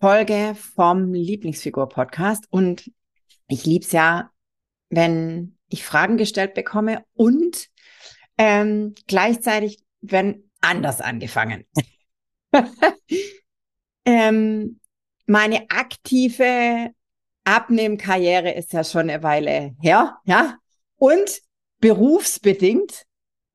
Folge vom Lieblingsfigur-Podcast. Und ich lieb's ja, wenn ich Fragen gestellt bekomme und ähm, gleichzeitig werden anders angefangen. ähm, meine aktive Abnehmkarriere ist ja schon eine Weile her, ja. Und berufsbedingt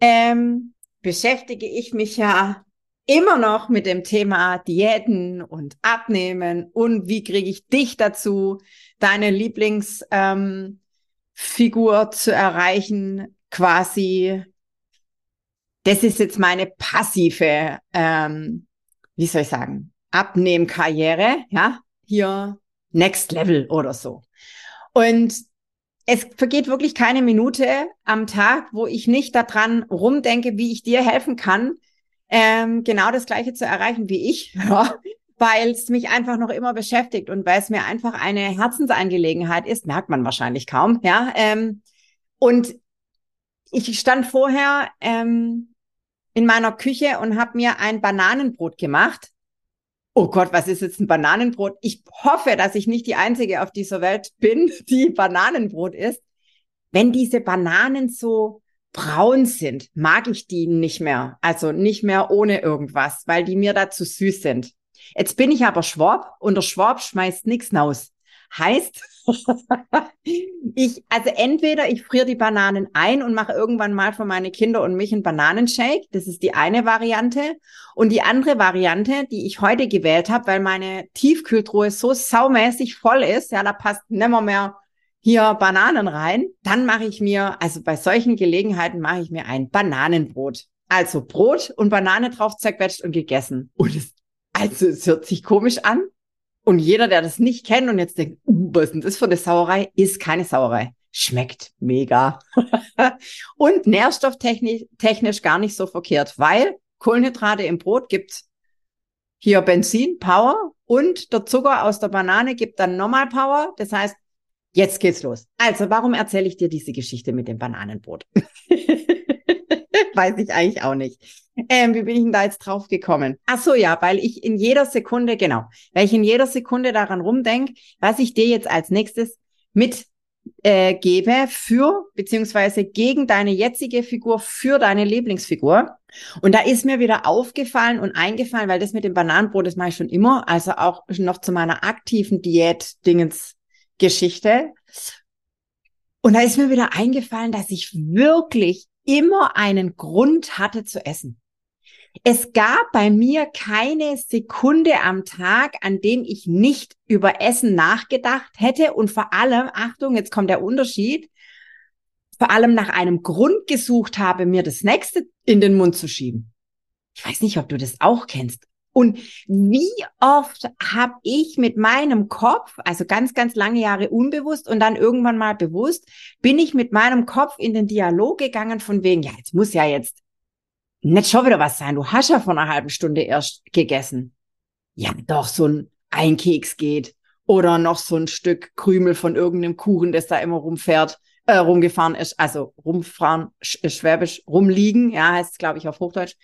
ähm, beschäftige ich mich ja immer noch mit dem Thema Diäten und Abnehmen und wie kriege ich dich dazu, deine Lieblingsfigur ähm, zu erreichen, quasi. Das ist jetzt meine passive, ähm, wie soll ich sagen, Abnehmkarriere, ja, hier Next Level oder so. Und es vergeht wirklich keine Minute am Tag, wo ich nicht daran rumdenke, wie ich dir helfen kann, ähm, genau das Gleiche zu erreichen wie ich, ja, weil es mich einfach noch immer beschäftigt und weil es mir einfach eine Herzensangelegenheit ist, merkt man wahrscheinlich kaum, ja. Ähm, und ich stand vorher ähm, in meiner Küche und habe mir ein Bananenbrot gemacht. Oh Gott, was ist jetzt ein Bananenbrot? Ich hoffe, dass ich nicht die Einzige auf dieser Welt bin, die Bananenbrot isst. Wenn diese Bananen so braun sind, mag ich die nicht mehr. Also nicht mehr ohne irgendwas, weil die mir da zu süß sind. Jetzt bin ich aber Schwab und der Schwab schmeißt nichts raus. Heißt, ich, also entweder ich friere die Bananen ein und mache irgendwann mal für meine Kinder und mich einen Bananenshake. Das ist die eine Variante. Und die andere Variante, die ich heute gewählt habe, weil meine Tiefkühltruhe so saumäßig voll ist, ja, da passt nimmer mehr hier Bananen rein. Dann mache ich mir, also bei solchen Gelegenheiten mache ich mir ein Bananenbrot. Also Brot und Banane drauf zerquetscht und gegessen. Und es, also es hört sich komisch an. Und jeder, der das nicht kennt und jetzt denkt, uh, was ist denn das für eine Sauerei, ist keine Sauerei. Schmeckt mega. und nährstofftechnisch technisch gar nicht so verkehrt, weil Kohlenhydrate im Brot gibt hier Benzin, Power und der Zucker aus der Banane gibt dann nochmal Power. Das heißt, Jetzt geht's los. Also, warum erzähle ich dir diese Geschichte mit dem Bananenbrot? Weiß ich eigentlich auch nicht. Ähm, wie bin ich denn da jetzt drauf gekommen? Ach so, ja, weil ich in jeder Sekunde, genau, weil ich in jeder Sekunde daran rumdenke, was ich dir jetzt als nächstes mit äh, für, beziehungsweise gegen deine jetzige Figur, für deine Lieblingsfigur. Und da ist mir wieder aufgefallen und eingefallen, weil das mit dem Bananenbrot, das mache ich schon immer, also auch noch zu meiner aktiven Diät-Dingens Geschichte. Und da ist mir wieder eingefallen, dass ich wirklich immer einen Grund hatte zu essen. Es gab bei mir keine Sekunde am Tag, an dem ich nicht über Essen nachgedacht hätte und vor allem, Achtung, jetzt kommt der Unterschied, vor allem nach einem Grund gesucht habe, mir das nächste in den Mund zu schieben. Ich weiß nicht, ob du das auch kennst. Und wie oft habe ich mit meinem Kopf, also ganz, ganz lange Jahre unbewusst und dann irgendwann mal bewusst, bin ich mit meinem Kopf in den Dialog gegangen von wegen, ja, jetzt muss ja jetzt nicht schon wieder was sein. Du hast ja vor einer halben Stunde erst gegessen. Ja, doch, so ein Einkeks geht. Oder noch so ein Stück Krümel von irgendeinem Kuchen, das da immer rumfährt, äh, rumgefahren ist. Also rumfahren, sch äh, schwäbisch, rumliegen, ja, heißt glaube ich auf Hochdeutsch.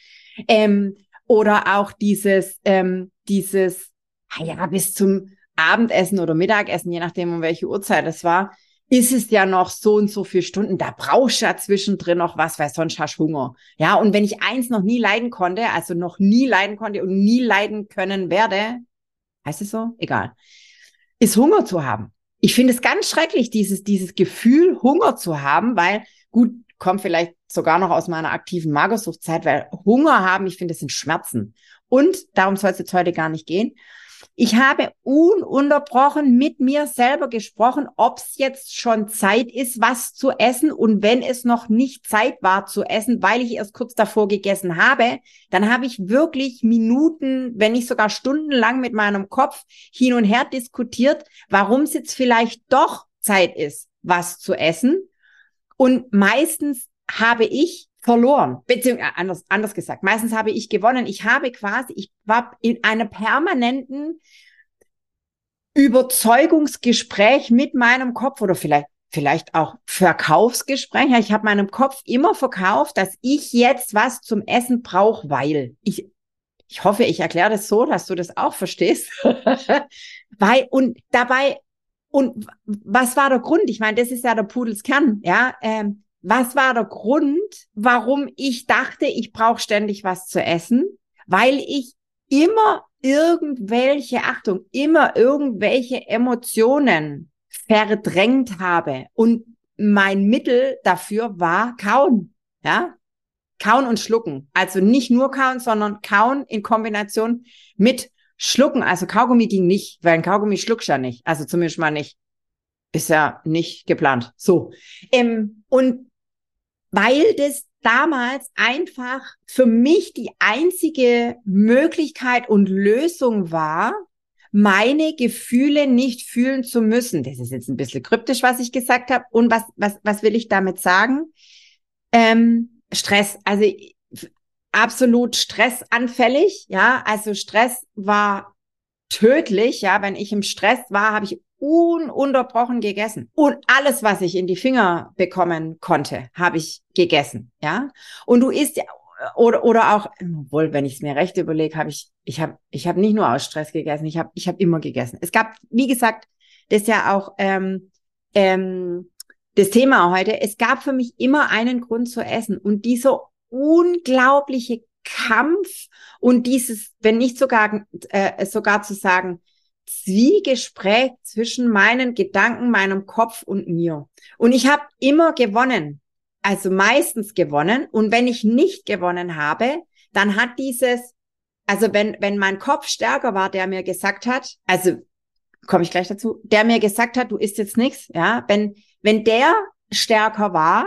Ähm, oder auch dieses, ähm, dieses, ja, bis zum Abendessen oder Mittagessen, je nachdem, um welche Uhrzeit es war, ist es ja noch so und so viele Stunden. Da brauchst du ja zwischendrin noch was, weil sonst hast du Hunger. Ja, und wenn ich eins noch nie leiden konnte, also noch nie leiden konnte und nie leiden können werde, heißt es so? Egal. Ist Hunger zu haben. Ich finde es ganz schrecklich, dieses, dieses Gefühl, Hunger zu haben, weil gut, kommt vielleicht sogar noch aus meiner aktiven Magersuchtzeit, weil Hunger haben, ich finde, das sind Schmerzen. Und darum soll es jetzt heute gar nicht gehen. Ich habe ununterbrochen mit mir selber gesprochen, ob es jetzt schon Zeit ist, was zu essen. Und wenn es noch nicht Zeit war zu essen, weil ich erst kurz davor gegessen habe, dann habe ich wirklich Minuten, wenn nicht sogar stundenlang mit meinem Kopf hin und her diskutiert, warum es jetzt vielleicht doch Zeit ist, was zu essen. Und meistens habe ich verloren, beziehungsweise äh, anders, anders gesagt, meistens habe ich gewonnen. Ich habe quasi, ich war in einem permanenten Überzeugungsgespräch mit meinem Kopf oder vielleicht vielleicht auch Verkaufsgespräch. Ich habe meinem Kopf immer verkauft, dass ich jetzt was zum Essen brauche, weil ich ich hoffe, ich erkläre das so, dass du das auch verstehst. weil und dabei und was war der Grund? Ich meine, das ist ja der Pudelskern, ja. Ähm, was war der Grund, warum ich dachte, ich brauche ständig was zu essen? Weil ich immer irgendwelche, Achtung, immer irgendwelche Emotionen verdrängt habe. Und mein Mittel dafür war kauen. Ja, kauen und schlucken. Also nicht nur kauen, sondern kauen in Kombination mit schlucken. Also Kaugummi ging nicht, weil ein Kaugummi schluckst ja nicht. Also zumindest mal nicht. Ist ja nicht geplant. So. Ähm, und weil das damals einfach für mich die einzige Möglichkeit und Lösung war, meine Gefühle nicht fühlen zu müssen. Das ist jetzt ein bisschen kryptisch, was ich gesagt habe. Und was, was, was will ich damit sagen? Ähm, Stress. Also absolut stressanfällig. Ja, also Stress war tödlich. Ja, wenn ich im Stress war, habe ich ununterbrochen gegessen. Und alles, was ich in die Finger bekommen konnte, habe ich gegessen. Ja. Und du isst ja, oder, oder auch, obwohl, wenn ich es mir recht überlege, habe ich, ich habe ich hab nicht nur aus Stress gegessen, ich habe ich hab immer gegessen. Es gab, wie gesagt, das ist ja auch ähm, ähm, das Thema heute, es gab für mich immer einen Grund zu essen. Und dieser unglaubliche Kampf und dieses, wenn nicht sogar, äh, sogar zu sagen, Zwiegespräch zwischen meinen Gedanken, meinem Kopf und mir. Und ich habe immer gewonnen, also meistens gewonnen. Und wenn ich nicht gewonnen habe, dann hat dieses, also wenn, wenn mein Kopf stärker war, der mir gesagt hat, also komme ich gleich dazu, der mir gesagt hat, du isst jetzt nichts, ja, wenn, wenn der stärker war,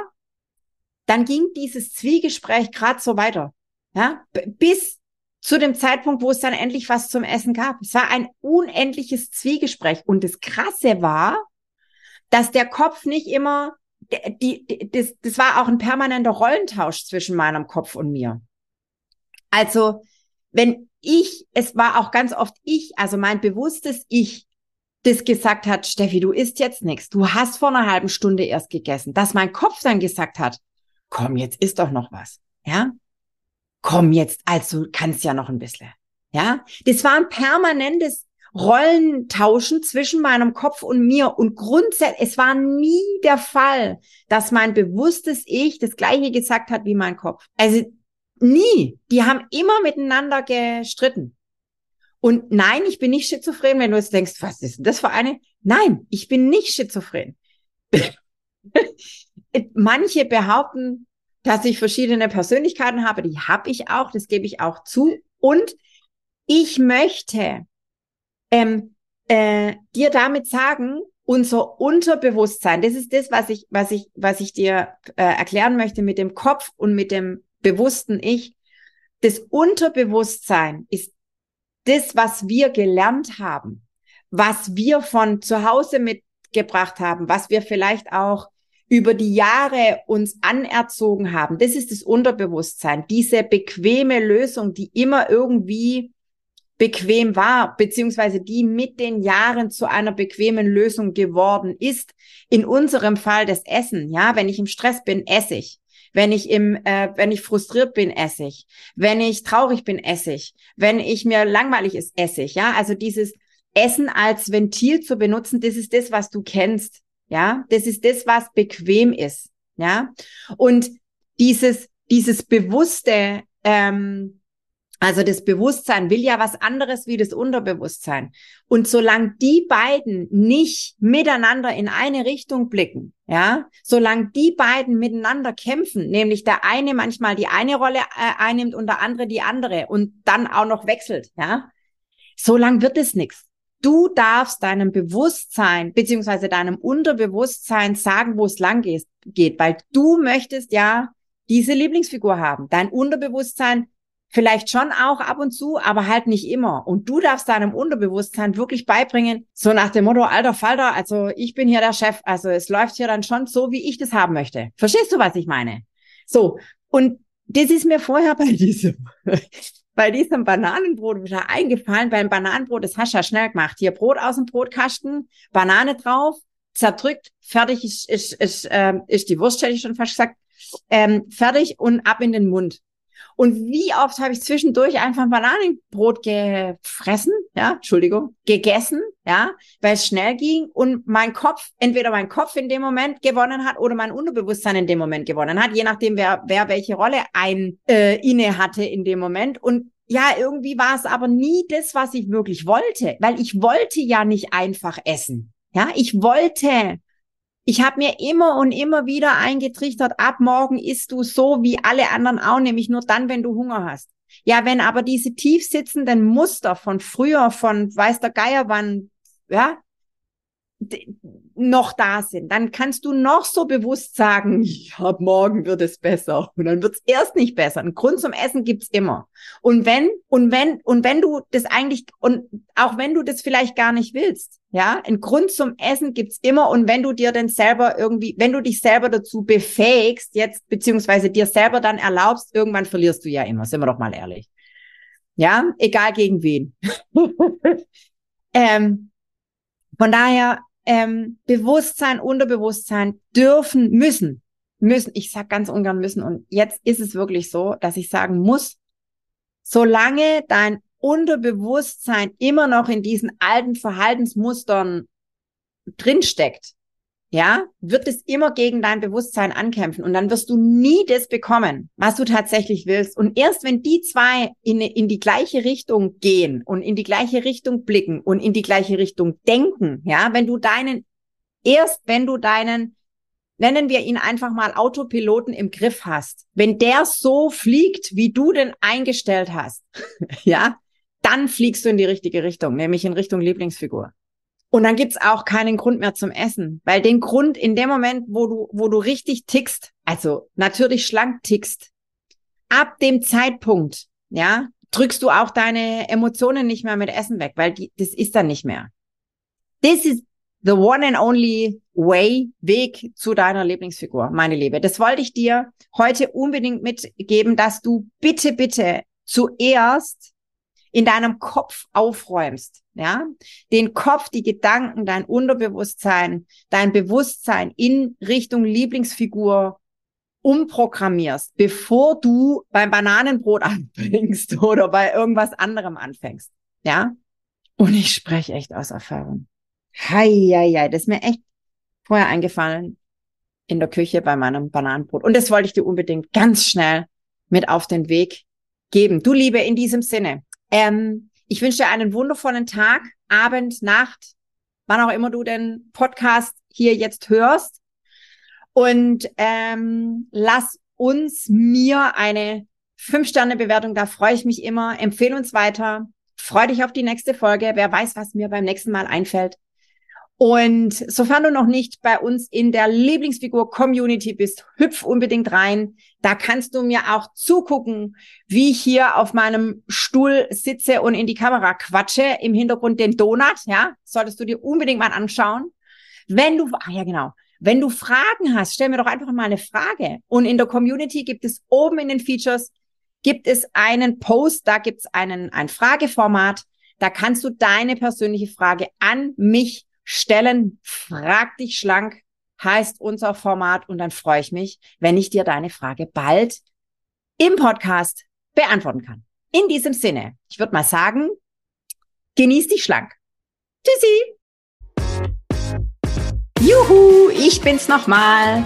dann ging dieses Zwiegespräch gerade so weiter, ja, bis zu dem Zeitpunkt, wo es dann endlich was zum Essen gab. Es war ein unendliches Zwiegespräch. Und das Krasse war, dass der Kopf nicht immer, die, die, das, das war auch ein permanenter Rollentausch zwischen meinem Kopf und mir. Also, wenn ich, es war auch ganz oft ich, also mein bewusstes Ich, das gesagt hat, Steffi, du isst jetzt nichts. Du hast vor einer halben Stunde erst gegessen. Dass mein Kopf dann gesagt hat, komm, jetzt isst doch noch was. Ja? komm jetzt, also kannst ja noch ein bisschen. Ja, das war ein permanentes Rollentauschen zwischen meinem Kopf und mir und grundsätzlich, es war nie der Fall, dass mein bewusstes Ich das gleiche gesagt hat wie mein Kopf. Also nie. Die haben immer miteinander gestritten. Und nein, ich bin nicht schizophren, wenn du jetzt denkst, was ist denn das für eine? Nein, ich bin nicht schizophren. Manche behaupten, dass ich verschiedene Persönlichkeiten habe, die habe ich auch, das gebe ich auch zu. Und ich möchte ähm, äh, dir damit sagen, unser Unterbewusstsein, das ist das, was ich, was ich, was ich dir äh, erklären möchte mit dem Kopf und mit dem bewussten Ich. Das Unterbewusstsein ist das, was wir gelernt haben, was wir von zu Hause mitgebracht haben, was wir vielleicht auch über die Jahre uns anerzogen haben, das ist das Unterbewusstsein, diese bequeme Lösung, die immer irgendwie bequem war, beziehungsweise die mit den Jahren zu einer bequemen Lösung geworden ist. In unserem Fall das Essen, ja, wenn ich im Stress bin, esse ich. Wenn ich im, äh, wenn ich frustriert bin, esse ich. Wenn ich traurig bin, esse ich. Wenn ich mir langweilig ist, esse ich. Ja, also dieses Essen als Ventil zu benutzen, das ist das, was du kennst. Ja, das ist das, was bequem ist. Ja, und dieses, dieses bewusste, ähm, also das Bewusstsein will ja was anderes wie das Unterbewusstsein. Und solange die beiden nicht miteinander in eine Richtung blicken, ja, solange die beiden miteinander kämpfen, nämlich der eine manchmal die eine Rolle äh, einnimmt und der andere die andere und dann auch noch wechselt, ja, so lang wird es nichts. Du darfst deinem Bewusstsein beziehungsweise deinem Unterbewusstsein sagen, wo es lang geht, geht, weil du möchtest ja diese Lieblingsfigur haben. Dein Unterbewusstsein vielleicht schon auch ab und zu, aber halt nicht immer. Und du darfst deinem Unterbewusstsein wirklich beibringen, so nach dem Motto, alter Falter, also ich bin hier der Chef, also es läuft hier dann schon so, wie ich das haben möchte. Verstehst du, was ich meine? So. Und das ist mir vorher bei diesem, bei diesem Bananenbrot wieder eingefallen. Beim Bananenbrot, das hast du ja schnell gemacht. Hier Brot aus dem Brotkasten, Banane drauf, zerdrückt, fertig ist, ist, ist, äh, ist die Wurst, hätte ich schon fast gesagt, ähm, fertig und ab in den Mund. Und wie oft habe ich zwischendurch einfach ein Bananenbrot gefressen, ja, Entschuldigung, gegessen, ja, weil es schnell ging und mein Kopf, entweder mein Kopf in dem Moment gewonnen hat oder mein Unterbewusstsein in dem Moment gewonnen hat, je nachdem, wer, wer welche Rolle ein äh, inne hatte in dem Moment. Und ja, irgendwie war es aber nie das, was ich wirklich wollte, weil ich wollte ja nicht einfach essen. Ja, ich wollte ich habe mir immer und immer wieder eingetrichtert, ab morgen isst du so wie alle anderen auch, nämlich nur dann, wenn du Hunger hast. Ja, wenn aber diese tief sitzenden Muster von früher, von weiß der Geier wann, ja, noch da sind, dann kannst du noch so bewusst sagen, ja, morgen wird es besser und dann wird es erst nicht besser. Ein Grund zum Essen gibt's immer. Und wenn und wenn und wenn du das eigentlich und auch wenn du das vielleicht gar nicht willst, ja, ein Grund zum Essen gibt's immer und wenn du dir denn selber irgendwie, wenn du dich selber dazu befähigst, jetzt beziehungsweise dir selber dann erlaubst, irgendwann verlierst du ja immer, sind wir doch mal ehrlich. Ja, egal gegen wen. ähm, von daher ähm, Bewusstsein, Unterbewusstsein dürfen, müssen, müssen, ich sag ganz ungern müssen. Und jetzt ist es wirklich so, dass ich sagen muss, solange dein Unterbewusstsein immer noch in diesen alten Verhaltensmustern drinsteckt, ja, wird es immer gegen dein Bewusstsein ankämpfen und dann wirst du nie das bekommen, was du tatsächlich willst. Und erst wenn die zwei in, in die gleiche Richtung gehen und in die gleiche Richtung blicken und in die gleiche Richtung denken, ja, wenn du deinen, erst wenn du deinen, nennen wir ihn einfach mal Autopiloten im Griff hast, wenn der so fliegt, wie du den eingestellt hast, ja, dann fliegst du in die richtige Richtung, nämlich in Richtung Lieblingsfigur. Und dann gibt's auch keinen Grund mehr zum Essen, weil den Grund in dem Moment, wo du, wo du richtig tickst, also natürlich schlank tickst, ab dem Zeitpunkt, ja, drückst du auch deine Emotionen nicht mehr mit Essen weg, weil die, das ist dann nicht mehr. This is the one and only way, Weg zu deiner Lieblingsfigur, meine Liebe. Das wollte ich dir heute unbedingt mitgeben, dass du bitte, bitte zuerst in deinem Kopf aufräumst ja, den Kopf, die Gedanken, dein Unterbewusstsein, dein Bewusstsein in Richtung Lieblingsfigur umprogrammierst, bevor du beim Bananenbrot anfängst oder bei irgendwas anderem anfängst, ja. Und ich spreche echt aus Erfahrung. Hei, hei, hei, das ist mir echt vorher eingefallen in der Küche bei meinem Bananenbrot. Und das wollte ich dir unbedingt ganz schnell mit auf den Weg geben. Du Liebe, in diesem Sinne, ähm, ich wünsche dir einen wundervollen Tag, Abend, Nacht, wann auch immer du den Podcast hier jetzt hörst. Und ähm, lass uns mir eine Fünf-Sterne-Bewertung, da freue ich mich immer. Empfehle uns weiter. Freu dich auf die nächste Folge. Wer weiß, was mir beim nächsten Mal einfällt. Und sofern du noch nicht bei uns in der Lieblingsfigur-Community bist, hüpf unbedingt rein. Da kannst du mir auch zugucken, wie ich hier auf meinem Stuhl sitze und in die Kamera quatsche. Im Hintergrund den Donut, ja, solltest du dir unbedingt mal anschauen. Wenn du, ah ja genau, wenn du Fragen hast, stell mir doch einfach mal eine Frage. Und in der Community gibt es oben in den Features, gibt es einen Post, da gibt es einen, ein Frageformat. Da kannst du deine persönliche Frage an mich stellen. Frag dich schlank heißt unser Format und dann freue ich mich, wenn ich dir deine Frage bald im Podcast beantworten kann. In diesem Sinne, ich würde mal sagen, genieß dich schlank. Tschüssi! Juhu, ich bin's nochmal.